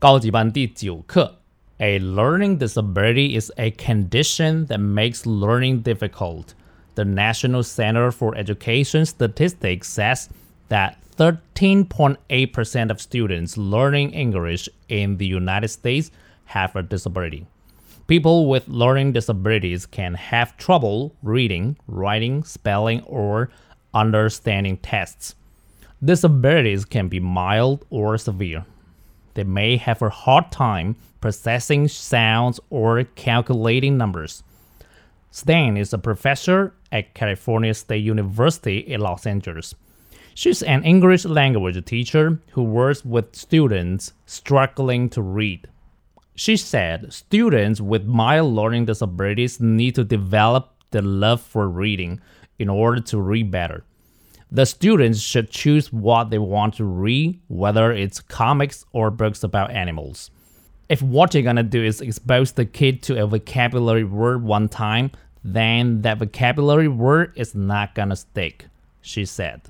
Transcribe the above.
高级班第九课，A learning disability is a condition that makes learning difficult. The National Center for Education Statistics says that 13.8% of students learning English in the United States have a disability. People with learning disabilities can have trouble reading, writing, spelling, or understanding tests. Disabilities can be mild or severe. They may have a hard time processing sounds or calculating numbers. Stein is a professor at California State University in Los Angeles. She's an English language teacher who works with students struggling to read. She said students with mild learning disabilities need to develop the love for reading in order to read better. The students should choose what they want to read, whether it's comics or books about animals. If what you're gonna do is expose the kid to a vocabulary word one time, then that vocabulary word is not gonna stick, she said.